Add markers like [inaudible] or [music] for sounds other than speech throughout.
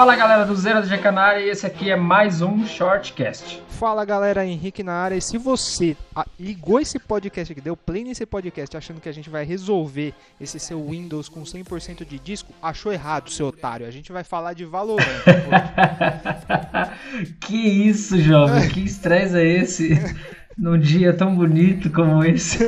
Fala galera do Zero de Canária e esse aqui é mais um Shortcast. Fala galera, Henrique na área. E se você ah, ligou esse podcast aqui, deu play nesse podcast achando que a gente vai resolver esse seu Windows com 100% de disco, achou errado, seu otário. A gente vai falar de Valorant [laughs] que isso, jovem? que estresse é esse? [laughs] Num dia tão bonito como esse. [laughs]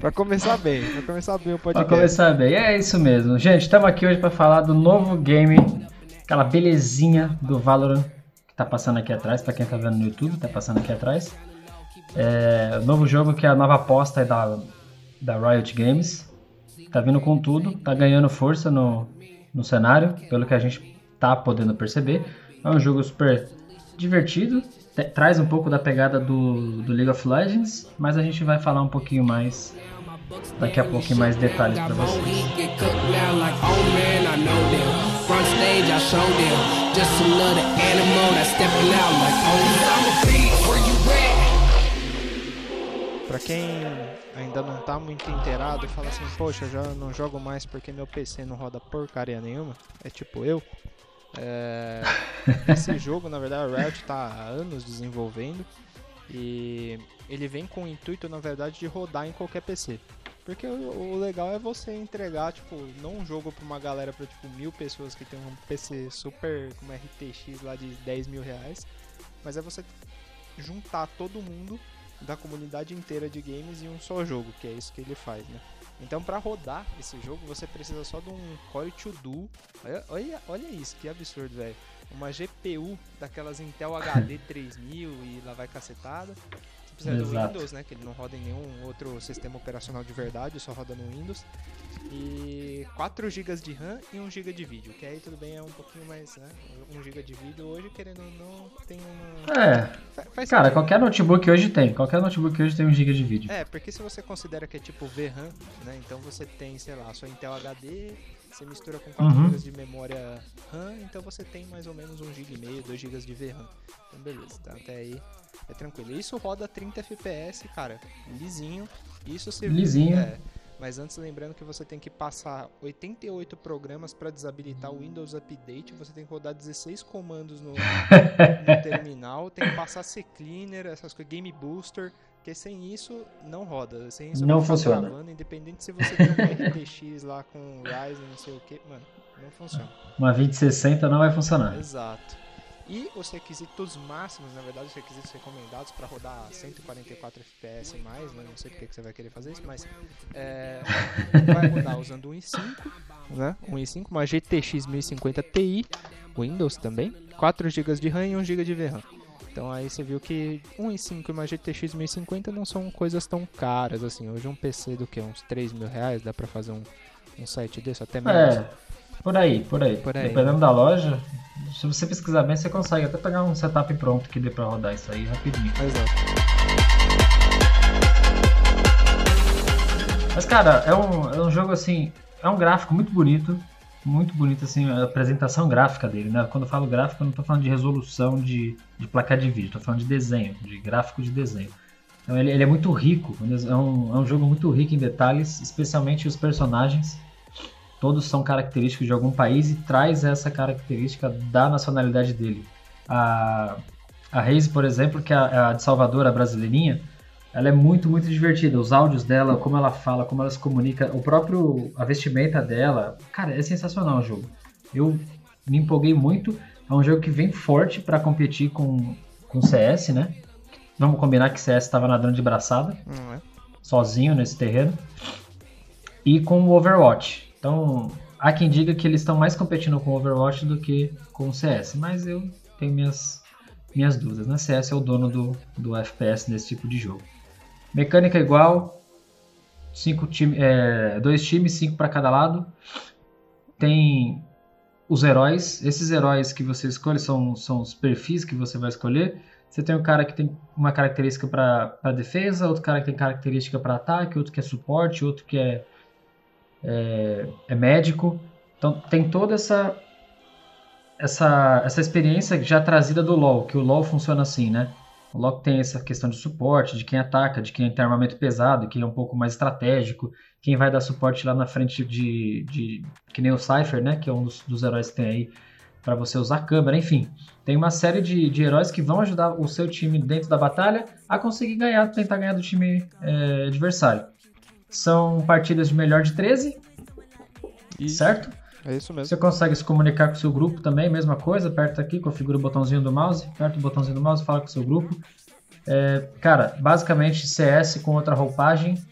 Pra começar bem, pra começar bem o podcast. Pra começar bem, é isso mesmo. Gente, estamos aqui hoje para falar do novo game, aquela belezinha do Valorant que tá passando aqui atrás, para quem tá vendo no YouTube, tá passando aqui atrás. É, o novo jogo que é a nova aposta da, da Riot Games. Tá vindo com tudo, tá ganhando força no, no cenário, pelo que a gente tá podendo perceber. É um jogo super divertido, traz um pouco da pegada do, do League of Legends, mas a gente vai falar um pouquinho mais daqui a pouco em mais detalhes para vocês. Para quem ainda não tá muito inteirado e fala assim, poxa, já não jogo mais porque meu PC não roda porcaria nenhuma, é tipo eu. É, esse jogo, na verdade, a Riot está há anos desenvolvendo e ele vem com o intuito, na verdade, de rodar em qualquer PC. Porque o, o legal é você entregar, tipo, não um jogo para uma galera para tipo mil pessoas que tem um PC super com uma RTX lá de 10 mil reais, mas é você juntar todo mundo da comunidade inteira de games em um só jogo, que é isso que ele faz, né? Então, para rodar esse jogo, você precisa só de um Core 2 Duo. Olha, olha, olha isso, que absurdo, velho. Uma GPU daquelas Intel HD 3000 [laughs] e lá vai cacetada. Você precisa Exato. do Windows, né? Que ele não roda em nenhum outro sistema operacional de verdade, só roda no Windows e 4 GB de RAM e 1 GB de vídeo, que aí tudo bem, é um pouquinho mais, né? 1 GB de vídeo hoje, querendo ou não, tem uma... É, Faz cara, sentido. qualquer notebook hoje tem, qualquer notebook hoje tem 1 GB de vídeo. É, porque se você considera que é tipo VRAM, né? Então você tem, sei lá, sua Intel HD, você mistura com 4 uhum. GB de memória RAM, então você tem mais ou menos 1 GB e meio, 2 GB de VRAM. Então beleza, tá? até aí é tranquilo. Isso roda 30 FPS, cara, lisinho. Isso se lisinho. É, mas antes, lembrando que você tem que passar 88 programas para desabilitar o Windows Update. Você tem que rodar 16 comandos no, [laughs] no terminal. Tem que passar CCleaner, essas coisas, Game Booster. Porque sem isso não roda. Sem isso não funciona. Gravando, independente se você tem um [laughs] RTX lá com Ryzen, não sei o que, mano, não funciona. Uma 2060 não vai funcionar. Exato. E os requisitos máximos, na verdade, os requisitos recomendados para rodar 144 FPS e mais, né? não sei porque que você vai querer fazer isso, mas é, vai rodar usando um i5, né? um i5, uma GTX 1050 Ti, Windows também, 4 GB de RAM e 1 GB de VRAM. Então aí você viu que um i5 e uma GTX 1050 não são coisas tão caras assim. Hoje um PC do que? Uns 3 mil reais dá pra fazer um, um site desse, até menos. É, por aí, por aí. Por aí Dependendo da loja, se você pesquisar bem, você consegue até pegar um setup pronto que dê pra rodar isso aí rapidinho. Exato. Mas, cara, é um, é um jogo assim. É um gráfico muito bonito. Muito bonito, assim, a apresentação gráfica dele, né? Quando eu falo gráfico, eu não tô falando de resolução de, de placa de vídeo, tô falando de desenho, de gráfico de desenho. Então ele, ele é muito rico, é um, é um jogo muito rico em detalhes, especialmente os personagens todos são característicos de algum país e traz essa característica da nacionalidade dele. A, a Reise, por exemplo, que é a, de Salvador, a brasileirinha, ela é muito, muito divertida. Os áudios dela, como ela fala, como ela se comunica, o próprio, a vestimenta dela, cara, é sensacional o jogo. Eu me empolguei muito. É um jogo que vem forte para competir com, com CS, né? Vamos combinar que CS estava nadando de braçada, uhum. sozinho nesse terreno. E com o Overwatch. Então, há quem diga que eles estão mais competindo com Overwatch do que com o CS, mas eu tenho minhas, minhas dúvidas. Né? CS é o dono do, do FPS nesse tipo de jogo. Mecânica igual, cinco time, é, dois times, cinco para cada lado. Tem os heróis. Esses heróis que você escolhe são, são os perfis que você vai escolher. Você tem um cara que tem uma característica para defesa, outro cara que tem característica para ataque, outro que é suporte, outro que é é, é médico. Então tem toda essa, essa, essa experiência já trazida do LoL, que o LoL funciona assim, né? O LoL tem essa questão de suporte, de quem ataca, de quem tem armamento pesado, quem é um pouco mais estratégico, quem vai dar suporte lá na frente de, de que nem o Cypher, né, que é um dos, dos heróis que tem aí para você usar a câmera, enfim. Tem uma série de, de heróis que vão ajudar o seu time dentro da batalha a conseguir ganhar, tentar ganhar do time é, adversário. São partidas de melhor de 13, isso. certo? É isso mesmo. Você consegue se comunicar com o seu grupo também, mesma coisa, aperta aqui, configura o botãozinho do mouse, aperta o botãozinho do mouse, fala com o seu grupo. É, cara, basicamente CS com outra roupagem,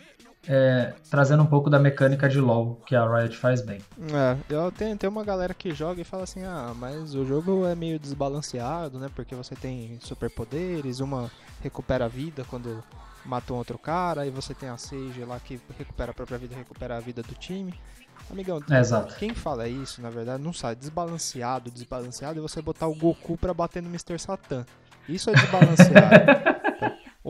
é, trazendo um pouco da mecânica de LoL que a Riot faz bem. É, eu tenho, tem uma galera que joga e fala assim, ah, mas o jogo é meio desbalanceado, né? Porque você tem superpoderes, uma recupera a vida quando mata um outro cara, e você tem a Sage lá que recupera a própria vida, recupera a vida do time. Amigão, é, quem fala isso, na verdade, não sabe. Desbalanceado, desbalanceado é você botar o Goku pra bater no Mr. Satan. Isso é desbalanceado. [laughs]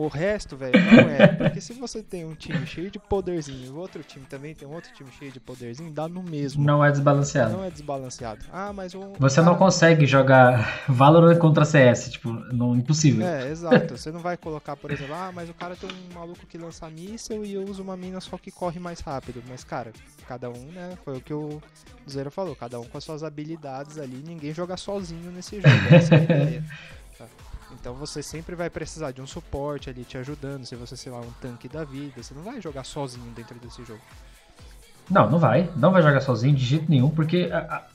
O resto, velho, não é. Porque se você tem um time cheio de poderzinho e o outro time também tem um outro time cheio de poderzinho, dá no mesmo. Não é desbalanceado. Não é desbalanceado. Ah, mas um. Você cara... não consegue jogar [laughs] Valorant contra CS, tipo, não, impossível. É, exato. Você não vai colocar, por exemplo, ah, mas o cara tem um maluco que lança míssel e eu uso uma mina só que corre mais rápido. Mas, cara, cada um, né? Foi o que o Zero falou, cada um com as suas habilidades ali, ninguém joga sozinho nesse jogo. Essa é a [laughs] ideia. Então você sempre vai precisar de um suporte ali te ajudando, se você, sei lá, um tanque da vida. Você não vai jogar sozinho dentro desse jogo. Não, não vai. Não vai jogar sozinho de jeito nenhum, porque.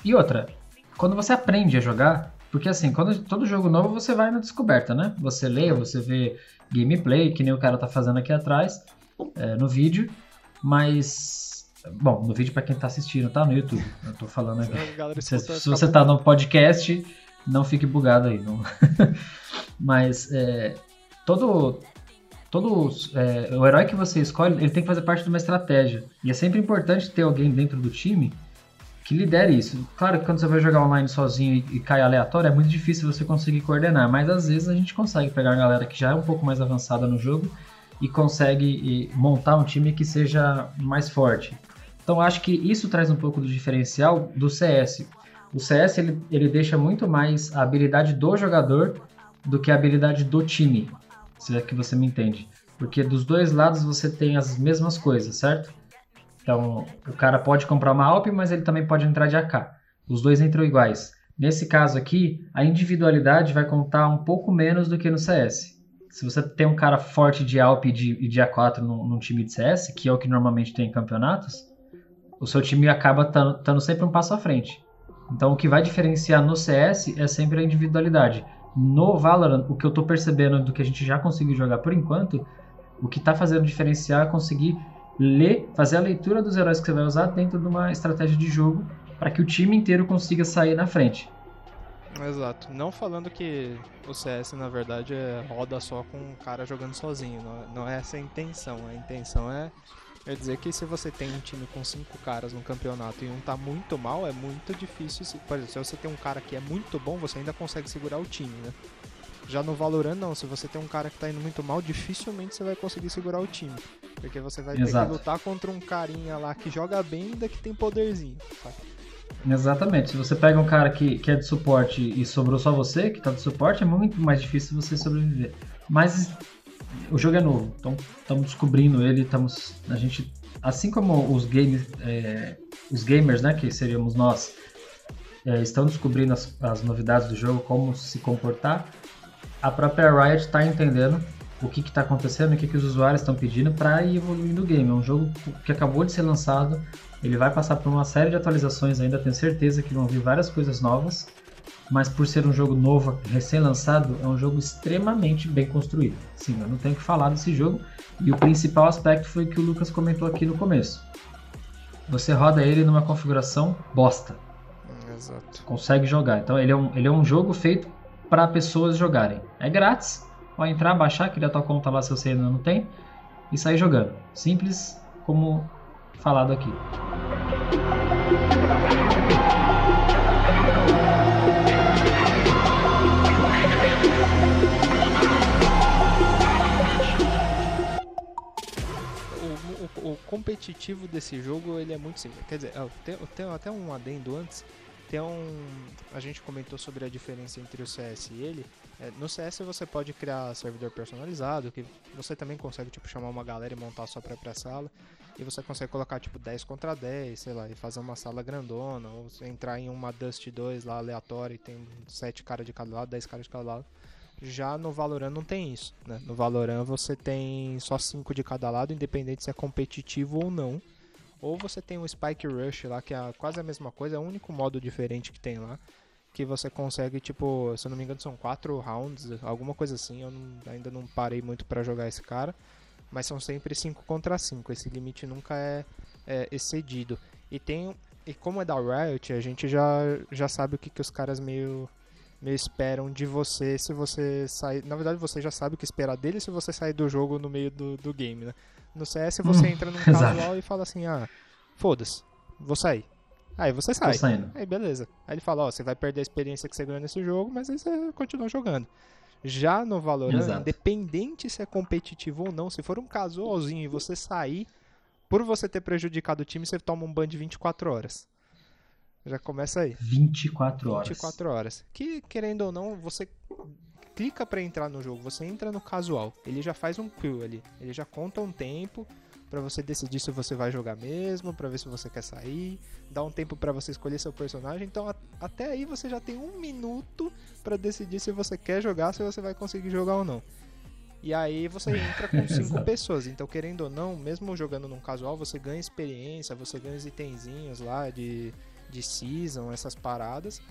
E outra, quando você aprende a jogar. Porque assim, quando todo jogo novo você vai na descoberta, né? Você lê, você vê gameplay, que nem o cara tá fazendo aqui atrás, é, no vídeo. Mas. Bom, no vídeo para quem tá assistindo, tá? No YouTube. Eu tô falando aqui. Se, se você tá no podcast, não fique bugado aí. Não... [laughs] Mas é, todo, todo é, o herói que você escolhe, ele tem que fazer parte de uma estratégia. E é sempre importante ter alguém dentro do time que lidere isso. Claro que quando você vai jogar online sozinho e, e cai aleatório, é muito difícil você conseguir coordenar, mas às vezes a gente consegue pegar a galera que já é um pouco mais avançada no jogo e consegue e, montar um time que seja mais forte. Então acho que isso traz um pouco do diferencial do CS. O CS ele, ele deixa muito mais a habilidade do jogador do que a habilidade do time, se é que você me entende. Porque dos dois lados você tem as mesmas coisas, certo? Então, o cara pode comprar uma Alp, mas ele também pode entrar de AK. Os dois entram iguais. Nesse caso aqui, a individualidade vai contar um pouco menos do que no CS. Se você tem um cara forte de Alp e de, de A4 num, num, time de CS, que é o que normalmente tem em campeonatos, o seu time acaba estando sempre um passo à frente. Então, o que vai diferenciar no CS é sempre a individualidade. No Valorant, o que eu tô percebendo do que a gente já conseguiu jogar por enquanto, o que tá fazendo diferenciar é conseguir ler, fazer a leitura dos heróis que você vai usar dentro de uma estratégia de jogo para que o time inteiro consiga sair na frente. Exato. Não falando que o CS, na verdade, é roda só com um cara jogando sozinho. Não, não é essa a intenção. A intenção é Quer dizer que se você tem um time com cinco caras no campeonato e um tá muito mal, é muito difícil. Se, por exemplo, se você tem um cara que é muito bom, você ainda consegue segurar o time, né? Já no Valorant não, se você tem um cara que tá indo muito mal, dificilmente você vai conseguir segurar o time. Porque você vai Exato. ter que lutar contra um carinha lá que joga bem e ainda que tem poderzinho. Exatamente. Se você pega um cara que, que é de suporte e sobrou só você, que tá de suporte, é muito mais difícil você sobreviver. Mas o jogo é novo, então estamos descobrindo ele, estamos a gente assim como os games é, os gamers, né, que seríamos nós, é, estão descobrindo as, as, novidades do jogo, como se comportar, a própria Riot está entendendo o que está acontecendo, o que, que os usuários estão pedindo para ir evoluindo o game. É um jogo que acabou de ser lançado, ele vai passar por uma série de atualizações ainda, tenho certeza que vão vir várias coisas novas mas por ser um jogo novo, recém-lançado, é um jogo extremamente bem construído. Sim, eu não tenho que falar desse jogo. E o principal aspecto foi que o Lucas comentou aqui no começo. Você roda ele numa configuração bosta. Exato. Consegue jogar. Então ele é um, ele é um jogo feito para pessoas jogarem. É grátis. Pode entrar, baixar, criar tua conta lá se você ainda não tem e sair jogando. Simples como falado aqui. O competitivo desse jogo ele é muito simples. Quer dizer, tem, tem até um adendo antes. Tem um. A gente comentou sobre a diferença entre o CS e ele. É, no CS você pode criar servidor personalizado, que você também consegue tipo, chamar uma galera e montar a sua própria sala. e você consegue colocar tipo 10 contra 10, sei lá, e fazer uma sala grandona, ou entrar em uma Dust 2 lá aleatória e tem 7 caras de cada lado, 10 caras de cada lado. Já no Valorant não tem isso, né? No Valorant você tem só 5 de cada lado, independente se é competitivo ou não. Ou você tem o Spike Rush lá, que é quase a mesma coisa, é o único modo diferente que tem lá. Que você consegue, tipo, se eu não me engano, são 4 rounds, alguma coisa assim. Eu não, ainda não parei muito para jogar esse cara mas são sempre 5 contra 5. Esse limite nunca é, é, excedido. E tem e como é da Riot, a gente já, já sabe o que, que os caras meio esperam de você se você sair. Na verdade, você já sabe o que esperar dele se você sair do jogo no meio do, do game, né? No CS você hum, entra num [laughs] casual e fala assim, ah, foda-se, vou sair. Aí você sai. Aí beleza. Aí ele fala, ó, você vai perder a experiência que você ganhou nesse jogo, mas aí você continua jogando. Já no Valorant, Exato. independente se é competitivo ou não, se for um casualzinho e você sair, por você ter prejudicado o time, você toma um ban de 24 horas. Já começa aí. 24 horas. 24 horas. Que, querendo ou não, você clica para entrar no jogo, você entra no casual. Ele já faz um kill ali. Ele já conta um tempo para você decidir se você vai jogar mesmo, para ver se você quer sair, dá um tempo para você escolher seu personagem. Então a, até aí você já tem um minuto para decidir se você quer jogar, se você vai conseguir jogar ou não. E aí você [laughs] entra com cinco pessoas. Então, querendo ou não, mesmo jogando num casual, você ganha experiência, você ganha os itenzinhos lá de, de season, essas paradas.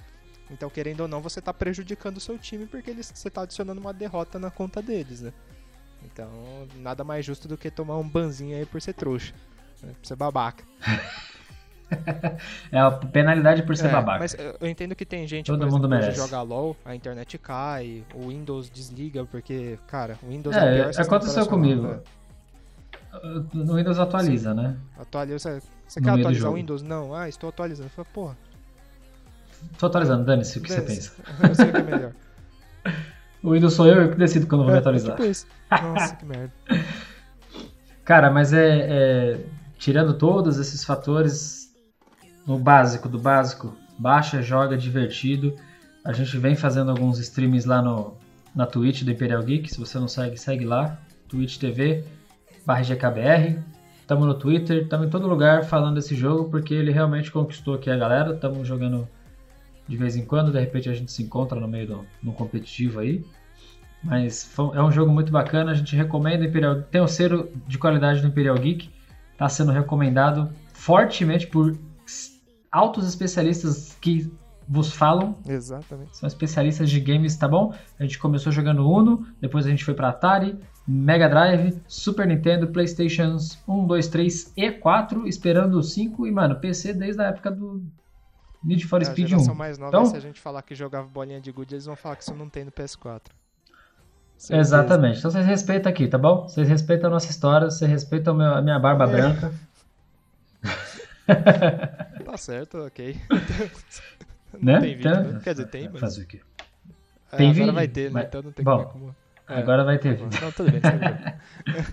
Então, querendo ou não, você está prejudicando o seu time porque eles, você está adicionando uma derrota na conta deles, né? Então, nada mais justo do que tomar um banzinho aí por ser trouxa. Né? Por ser babaca. [laughs] é a penalidade por ser é, babaca. Mas eu entendo que tem gente, Todo por mundo exemplo, merece. joga LOL, a internet cai, o Windows desliga, porque, cara, o Windows é, é pior Aconteceu comigo. Né? No Windows atualiza, né? Atualiza. Você quer atualizar o Windows? Não. Ah, estou atualizando. Fala, porra. Estou atualizando, dane-se o que você pensa. [laughs] Eu sei o que é melhor. [laughs] O Windows sou eu que decido quando vou me é, atualizar. É tipo Nossa, que merda. [laughs] Cara, mas é, é, Tirando todos esses fatores, no básico do básico, baixa, joga, divertido. A gente vem fazendo alguns streams lá no, na Twitch do Imperial Geek. Se você não segue, segue lá. Twitch TV, GKBR. Estamos no Twitter, estamos em todo lugar falando desse jogo porque ele realmente conquistou aqui a galera. Estamos jogando de vez em quando, de repente a gente se encontra no meio do, do competitivo aí. Mas é um jogo muito bacana, a gente recomenda Imperial, tem o selo de qualidade do Imperial Geek, está sendo recomendado fortemente por altos especialistas que vos falam. Exatamente. São especialistas de games, tá bom? A gente começou jogando Uno, depois a gente foi para Atari, Mega Drive, Super Nintendo, PlayStations 1, 2, 3 e 4, esperando o 5 e, mano, PC desde a época do Need for é, Speed 1. A mais nova, então, se a gente falar que jogava bolinha de gude, eles vão falar que isso não tem no PS4. Certeza. Exatamente. Então vocês respeitam aqui, tá bom? Vocês respeitam a nossa história, vocês respeitam a minha barba é. branca. [laughs] tá certo, ok. Não né? tem vídeo, então, né? Quer dizer, tem, mas... Fazer o quê? É, tem vídeo, vai ter, né? Mas... Então não tem bom, como... É, agora vai ter vídeo. Não, tudo bem, tudo bem.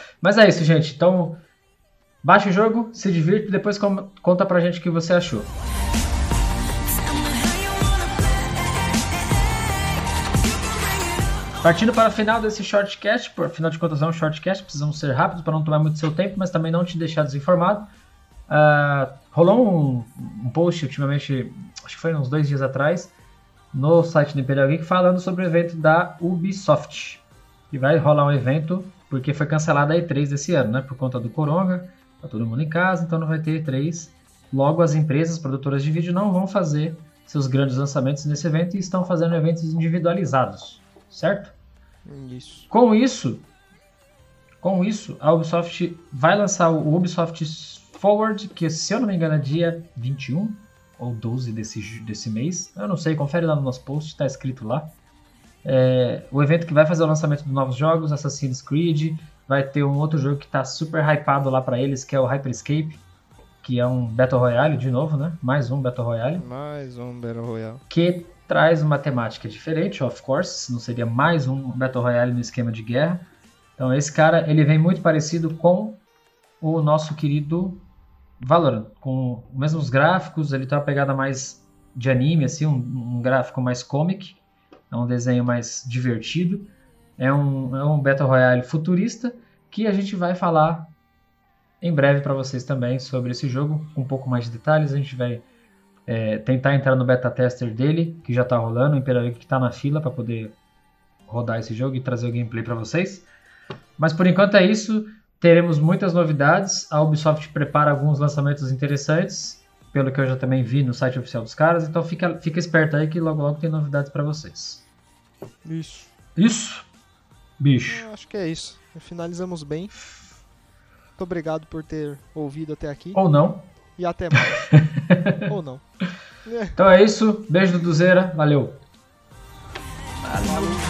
[laughs] Mas é isso, gente. Então, baixa o jogo, se divirta e depois conta pra gente o que você achou. Partindo para o final desse shortcast, por afinal de contas é um shortcast, precisamos ser rápidos para não tomar muito seu tempo, mas também não te deixar desinformado. Uh, rolou um, um, post ultimamente, acho que foi uns dois dias atrás, no site do Imperial Geek falando sobre o evento da Ubisoft. E vai rolar um evento porque foi cancelada a E3 desse ano, né? Por conta do Coronga, tá todo mundo em casa, então não vai ter E3. Logo, as empresas produtoras de vídeo não vão fazer seus grandes lançamentos nesse evento e estão fazendo eventos individualizados certo? Isso. Com isso, com isso, a Ubisoft vai lançar o Ubisoft Forward, que se eu não me engano é dia 21 ou 12 desse, desse mês. Eu não sei, confere lá no nosso post, está escrito lá. É, o evento que vai fazer o lançamento dos novos jogos, Assassin's Creed, vai ter um outro jogo que está super hypado lá para eles, que é o Hyperscape, que é um Battle Royale de novo, né? Mais um Battle Royale. Mais um Battle Royale. Que traz uma temática diferente, of course, não seria mais um Battle Royale no esquema de guerra. Então esse cara, ele vem muito parecido com o nosso querido Valorant, com os mesmos gráficos, ele tem uma pegada mais de anime, assim, um, um gráfico mais comic, é um desenho mais divertido, é um, é um Battle Royale futurista que a gente vai falar em breve para vocês também sobre esse jogo, com um pouco mais de detalhes. A gente vai é, tentar entrar no beta tester dele, que já está rolando, o Imperial que está na fila para poder rodar esse jogo e trazer o gameplay para vocês. Mas por enquanto é isso. Teremos muitas novidades. A Ubisoft prepara alguns lançamentos interessantes, pelo que eu já também vi no site oficial dos caras. Então fica, fica esperto aí que logo logo tem novidades para vocês. Isso. Isso? Bicho. Eu acho que é isso. Finalizamos bem. Muito obrigado por ter ouvido até aqui. Ou não. E até mais. [laughs] Ou não. Então é isso. Beijo do Duzeira. Valeu. Valeu.